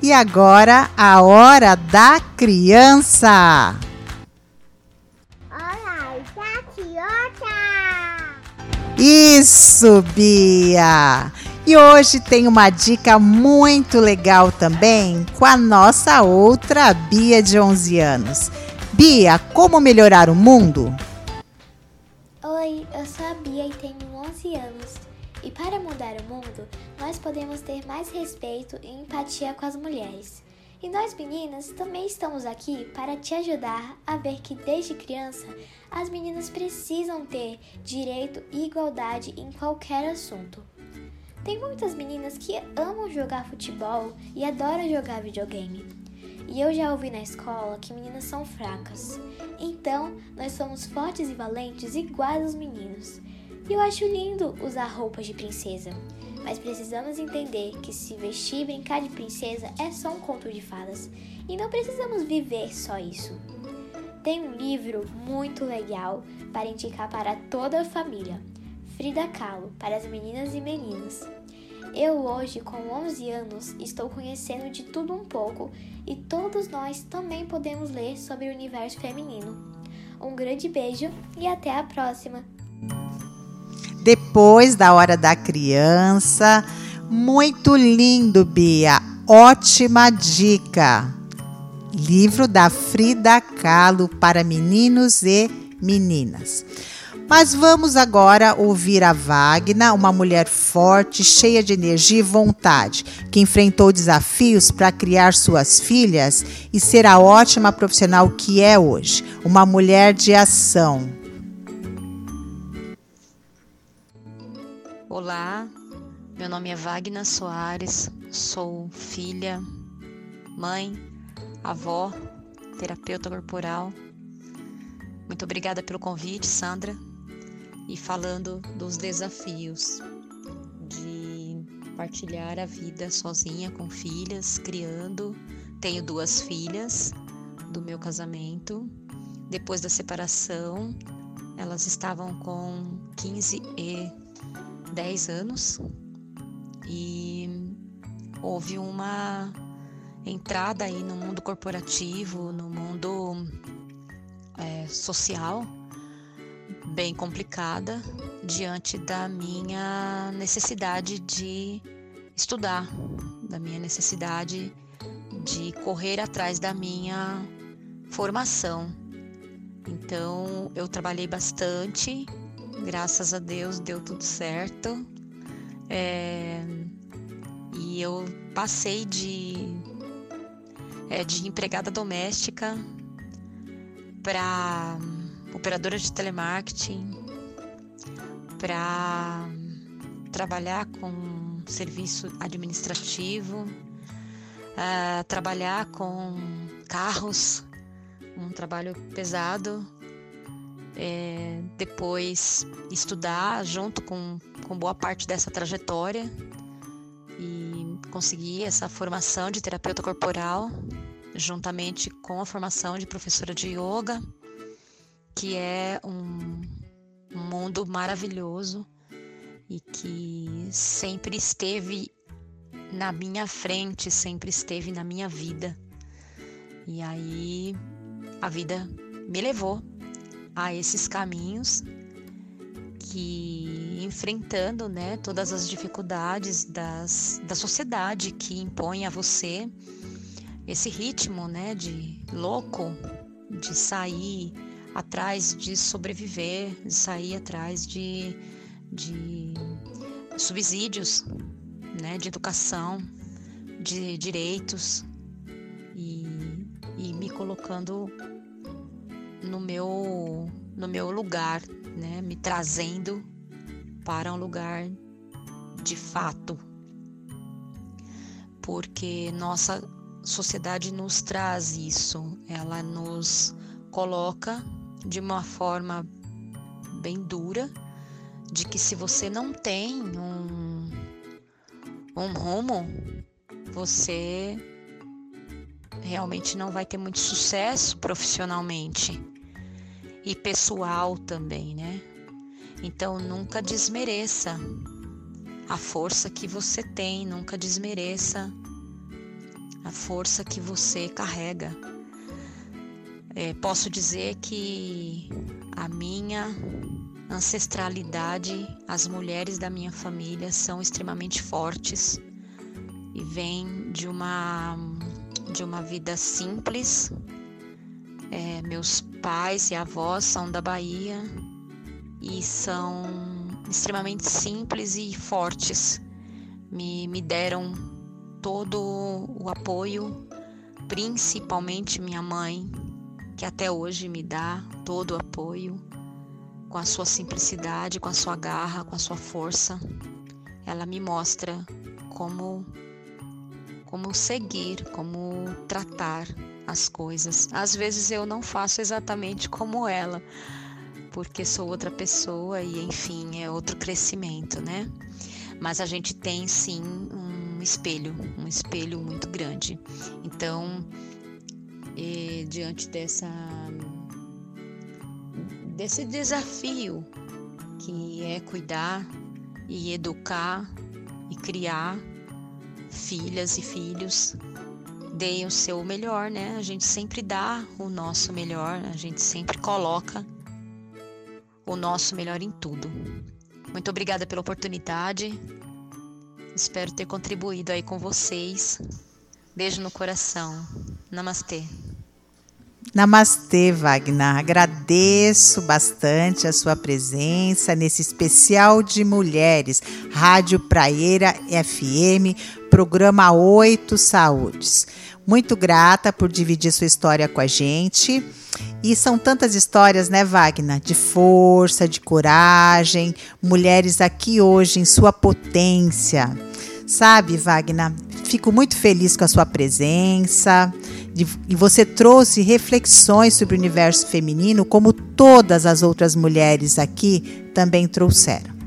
E agora a hora da criança. Isso, Bia! E hoje tem uma dica muito legal também com a nossa outra Bia de 11 anos. Bia, como melhorar o mundo? Oi, eu sou a Bia e tenho 11 anos. E para mudar o mundo, nós podemos ter mais respeito e empatia com as mulheres. E nós meninas também estamos aqui para te ajudar a ver que desde criança as meninas precisam ter direito e igualdade em qualquer assunto. Tem muitas meninas que amam jogar futebol e adoram jogar videogame. E eu já ouvi na escola que meninas são fracas. Então, nós somos fortes e valentes iguais aos meninos. E eu acho lindo usar roupas de princesa. Mas precisamos entender que se vestir e brincar de princesa é só um conto de fadas. E não precisamos viver só isso. Tem um livro muito legal para indicar para toda a família. Frida Kahlo, para as meninas e meninos. Eu hoje, com 11 anos, estou conhecendo de tudo um pouco e todos nós também podemos ler sobre o universo feminino. Um grande beijo e até a próxima! Depois da hora da criança, muito lindo, Bia. Ótima dica. Livro da Frida Kahlo para meninos e meninas. Mas vamos agora ouvir a Wagner, uma mulher forte, cheia de energia e vontade, que enfrentou desafios para criar suas filhas e ser a ótima profissional que é hoje, uma mulher de ação. Olá, meu nome é Wagner Soares, sou filha, mãe, avó, terapeuta corporal. Muito obrigada pelo convite, Sandra e falando dos desafios de partilhar a vida sozinha com filhas, criando. Tenho duas filhas do meu casamento. Depois da separação, elas estavam com 15 e 10 anos e houve uma entrada aí no mundo corporativo, no mundo é, social bem complicada diante da minha necessidade de estudar, da minha necessidade de correr atrás da minha formação. Então eu trabalhei bastante, graças a Deus deu tudo certo. É, e eu passei de, é, de empregada doméstica para operadora de telemarketing, para trabalhar com serviço administrativo, uh, trabalhar com carros, um trabalho pesado. É, depois estudar junto com, com boa parte dessa trajetória conseguir essa formação de terapeuta corporal juntamente com a formação de professora de yoga que é um, um mundo maravilhoso e que sempre esteve na minha frente, sempre esteve na minha vida. E aí a vida me levou a esses caminhos que enfrentando, né, todas as dificuldades das, da sociedade que impõe a você esse ritmo, né, de louco, de sair atrás de sobreviver, de sair atrás de, de subsídios, né, de educação, de direitos e, e me colocando no meu no meu lugar, né, me trazendo para um lugar de fato, porque nossa sociedade nos traz isso, ela nos coloca de uma forma bem dura de que se você não tem um, um rumo, você realmente não vai ter muito sucesso profissionalmente e pessoal também, né? Então nunca desmereça a força que você tem, nunca desmereça a força que você carrega. É, posso dizer que a minha ancestralidade, as mulheres da minha família são extremamente fortes e vêm de uma de uma vida simples. É, meus pais e avós são da Bahia e são extremamente simples e fortes. Me, me deram todo o apoio, principalmente minha mãe, que até hoje me dá todo o apoio, com a sua simplicidade, com a sua garra, com a sua força. Ela me mostra como como seguir, como tratar as coisas. Às vezes eu não faço exatamente como ela, porque sou outra pessoa e enfim, é outro crescimento, né? Mas a gente tem sim um espelho, um espelho muito grande. Então, e, diante dessa desse desafio que é cuidar e educar e criar filhas e filhos, deem o seu melhor, né? A gente sempre dá o nosso melhor, a gente sempre coloca o nosso melhor em tudo. Muito obrigada pela oportunidade. Espero ter contribuído aí com vocês. Beijo no coração. Namastê. Namastê, Wagner. Agradeço bastante a sua presença nesse especial de mulheres, Rádio Praieira FM, programa 8 Saúdes. Muito grata por dividir sua história com a gente. E são tantas histórias, né, Wagner? De força, de coragem, mulheres aqui hoje em sua potência. Sabe, Wagner, fico muito feliz com a sua presença. e você trouxe reflexões sobre o universo feminino, como todas as outras mulheres aqui também trouxeram.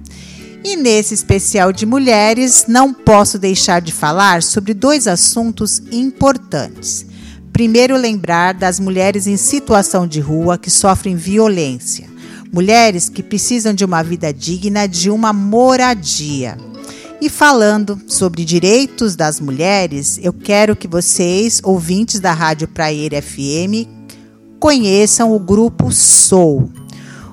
E nesse especial de mulheres, não posso deixar de falar sobre dois assuntos importantes. Primeiro, lembrar das mulheres em situação de rua que sofrem violência. Mulheres que precisam de uma vida digna, de uma moradia. E falando sobre direitos das mulheres, eu quero que vocês, ouvintes da Rádio Praieira FM, conheçam o grupo Sou.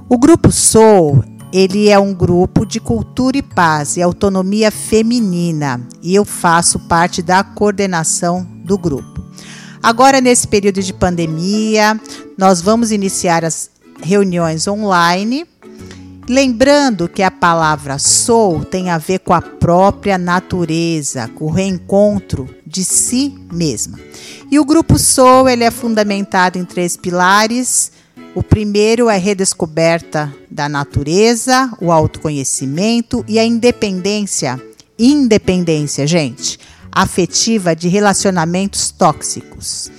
O grupo Sou ele é um grupo de cultura e paz e autonomia feminina e eu faço parte da coordenação do grupo. Agora, nesse período de pandemia, nós vamos iniciar as reuniões online. Lembrando que a palavra sou tem a ver com a própria natureza, com o reencontro de si mesma. E o grupo Sou ele é fundamentado em três pilares o primeiro é a redescoberta da natureza, o autoconhecimento e a independência. Independência, gente, afetiva de relacionamentos tóxicos.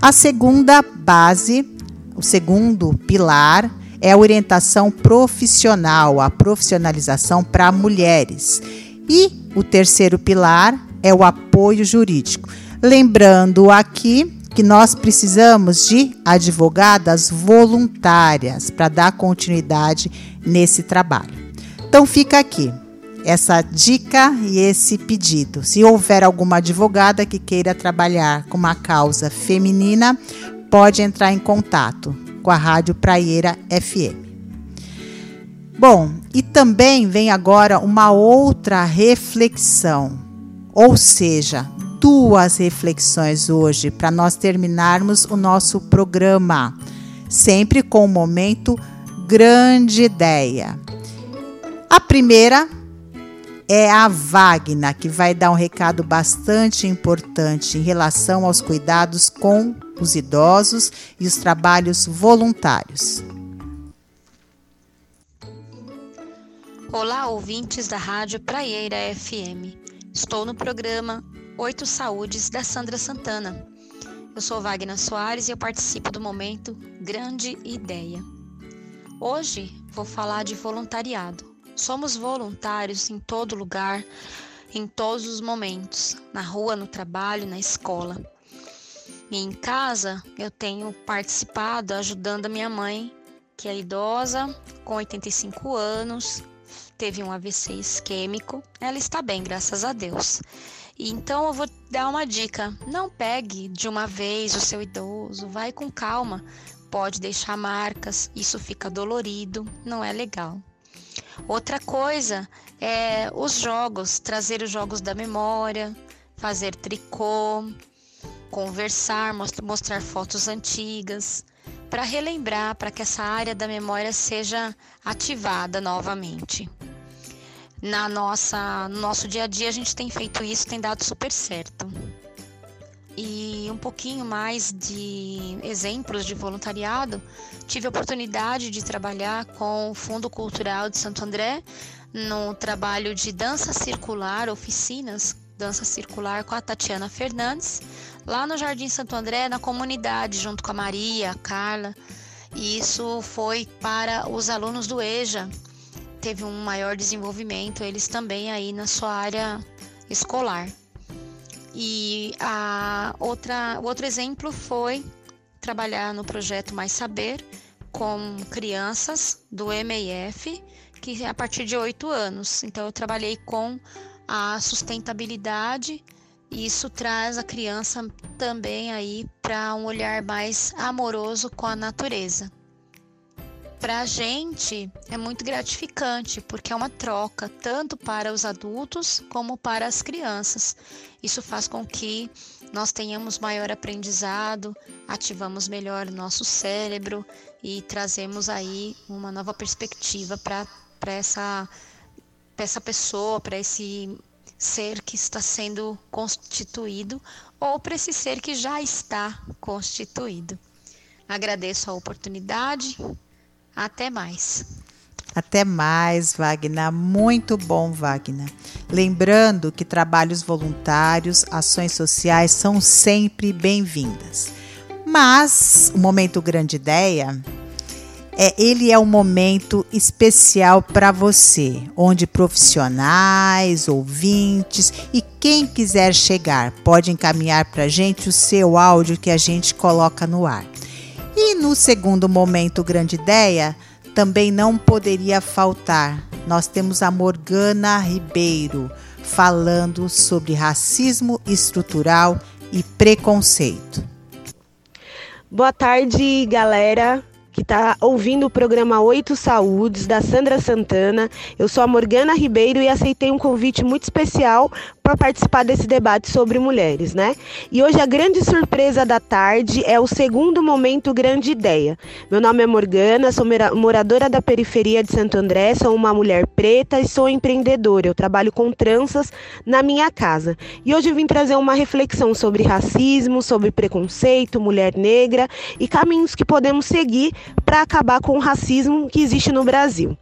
A segunda base, o segundo pilar, é a orientação profissional, a profissionalização para mulheres. E o terceiro pilar é o apoio jurídico. Lembrando aqui que nós precisamos de advogadas voluntárias para dar continuidade nesse trabalho. Então fica aqui essa dica e esse pedido. Se houver alguma advogada que queira trabalhar com uma causa feminina, pode entrar em contato com a Rádio Praieira FM. Bom, e também vem agora uma outra reflexão, ou seja, duas reflexões hoje para nós terminarmos o nosso programa, sempre com o momento grande ideia. A primeira é a Wagner, que vai dar um recado bastante importante em relação aos cuidados com os idosos e os trabalhos voluntários. Olá, ouvintes da Rádio Praieira FM. Estou no programa Oito Saúdes da Sandra Santana. Eu sou Wagner Soares e eu participo do momento Grande Ideia. Hoje vou falar de voluntariado. Somos voluntários em todo lugar, em todos os momentos, na rua, no trabalho, na escola. em casa, eu tenho participado ajudando a minha mãe, que é idosa, com 85 anos, teve um AVC isquêmico. Ela está bem, graças a Deus. Então eu vou dar uma dica: não pegue de uma vez o seu idoso, vai com calma. Pode deixar marcas, isso fica dolorido, não é legal. Outra coisa é os jogos, trazer os jogos da memória, fazer tricô, conversar, mostrar fotos antigas, para relembrar, para que essa área da memória seja ativada novamente. Na nossa, no nosso dia a dia a gente tem feito isso, tem dado super certo. E um pouquinho mais de exemplos de voluntariado, tive a oportunidade de trabalhar com o Fundo Cultural de Santo André no trabalho de dança circular, oficinas dança circular com a Tatiana Fernandes, lá no Jardim Santo André, na comunidade, junto com a Maria, a Carla. E isso foi para os alunos do EJA. Teve um maior desenvolvimento, eles também aí na sua área escolar. E a outra, o outro exemplo foi trabalhar no projeto Mais Saber com crianças do MEF, que é a partir de oito anos. Então eu trabalhei com a sustentabilidade. E isso traz a criança também aí para um olhar mais amoroso com a natureza. Para a gente é muito gratificante porque é uma troca tanto para os adultos como para as crianças. Isso faz com que nós tenhamos maior aprendizado, ativamos melhor o nosso cérebro e trazemos aí uma nova perspectiva para essa essa pessoa, para esse ser que está sendo constituído ou para esse ser que já está constituído. Agradeço a oportunidade. Até mais. Até mais, Wagner. Muito bom, Wagner. Lembrando que trabalhos voluntários, ações sociais são sempre bem-vindas. Mas o momento grande ideia é, ele é um momento especial para você, onde profissionais, ouvintes e quem quiser chegar pode encaminhar para a gente o seu áudio que a gente coloca no ar. E no segundo momento, grande ideia, também não poderia faltar. Nós temos a Morgana Ribeiro falando sobre racismo estrutural e preconceito. Boa tarde, galera que está ouvindo o programa Oito Saúdes, da Sandra Santana. Eu sou a Morgana Ribeiro e aceitei um convite muito especial para participar desse debate sobre mulheres, né? E hoje a grande surpresa da tarde é o segundo momento Grande Ideia. Meu nome é Morgana, sou moradora da periferia de Santo André, sou uma mulher preta e sou empreendedora. Eu trabalho com tranças na minha casa. E hoje vim trazer uma reflexão sobre racismo, sobre preconceito, mulher negra e caminhos que podemos seguir para acabar com o racismo que existe no Brasil.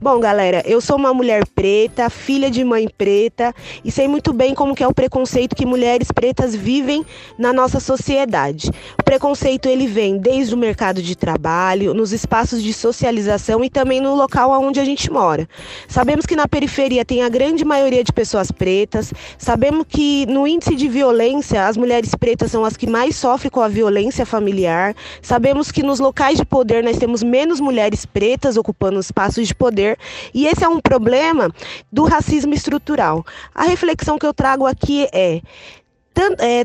Bom, galera, eu sou uma mulher preta, filha de mãe preta e sei muito bem como que é o preconceito que mulheres pretas vivem na nossa sociedade. O preconceito ele vem desde o mercado de trabalho, nos espaços de socialização e também no local onde a gente mora. Sabemos que na periferia tem a grande maioria de pessoas pretas, sabemos que no índice de violência as mulheres pretas são as que mais sofrem com a violência familiar, sabemos que nos locais de poder nós temos menos mulheres pretas ocupando espaços de poder, e esse é um problema do racismo estrutural. A reflexão que eu trago aqui é, é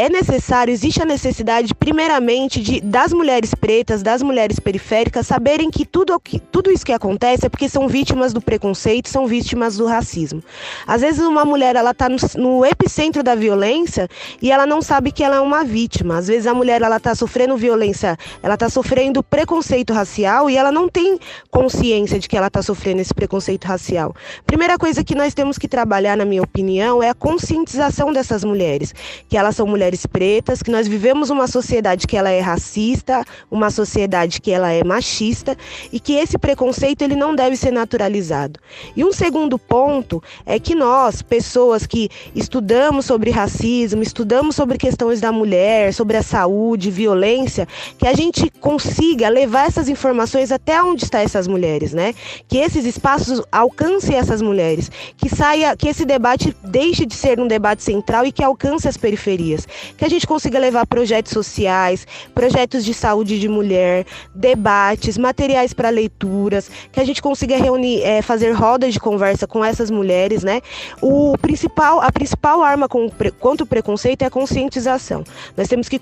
é necessário, existe a necessidade, primeiramente, de das mulheres pretas, das mulheres periféricas, saberem que tudo, tudo isso que acontece é porque são vítimas do preconceito, são vítimas do racismo. Às vezes uma mulher ela está no, no, epicentro da violência e ela não sabe que ela é uma vítima. Às vezes a mulher ela está sofrendo violência, ela está sofrendo preconceito racial e ela não tem consciência de que ela está sofrendo esse preconceito racial. Primeira coisa que nós temos que trabalhar, na minha opinião, é a conscientização dessas mulheres, que elas são mulheres mulheres pretas, que nós vivemos uma sociedade que ela é racista, uma sociedade que ela é machista e que esse preconceito ele não deve ser naturalizado. E um segundo ponto é que nós, pessoas que estudamos sobre racismo, estudamos sobre questões da mulher, sobre a saúde, violência, que a gente consiga levar essas informações até onde estão essas mulheres, né? Que esses espaços alcancem essas mulheres, que saia, que esse debate deixe de ser um debate central e que alcance as periferias que a gente consiga levar projetos sociais, projetos de saúde de mulher, debates, materiais para leituras, que a gente consiga reunir, é, fazer rodas de conversa com essas mulheres, né? O principal, a principal arma contra o preconceito é a conscientização. Nós temos que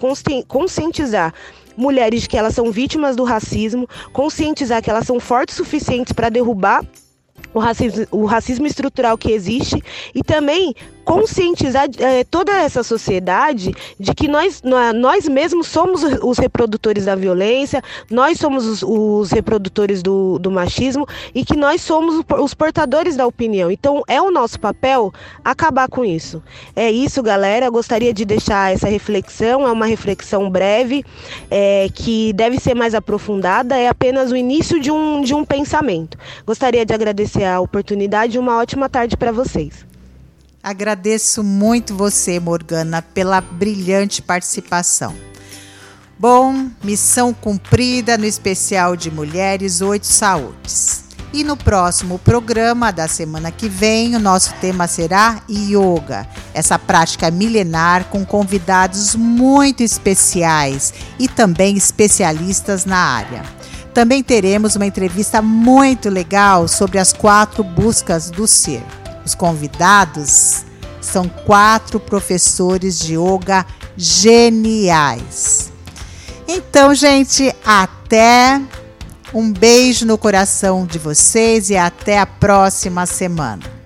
conscientizar mulheres que elas são vítimas do racismo, conscientizar que elas são fortes o suficientes para derrubar o racismo, o racismo estrutural que existe e também conscientizar é, toda essa sociedade de que nós, nós mesmos somos os reprodutores da violência, nós somos os, os reprodutores do, do, machismo e que nós somos os portadores da opinião. Então é o nosso papel acabar com isso. É isso, galera. Eu gostaria de deixar essa reflexão, é uma reflexão breve, é, que deve ser mais aprofundada, é apenas o início de um, de um pensamento. Gostaria de agradecer a oportunidade e uma ótima tarde para vocês. Agradeço muito você, Morgana, pela brilhante participação. Bom, missão cumprida no especial de Mulheres Oito Saúdes. E no próximo programa da semana que vem, o nosso tema será Yoga, essa prática milenar com convidados muito especiais e também especialistas na área. Também teremos uma entrevista muito legal sobre as quatro buscas do ser. Os convidados são quatro professores de yoga geniais. Então, gente, até um beijo no coração de vocês e até a próxima semana.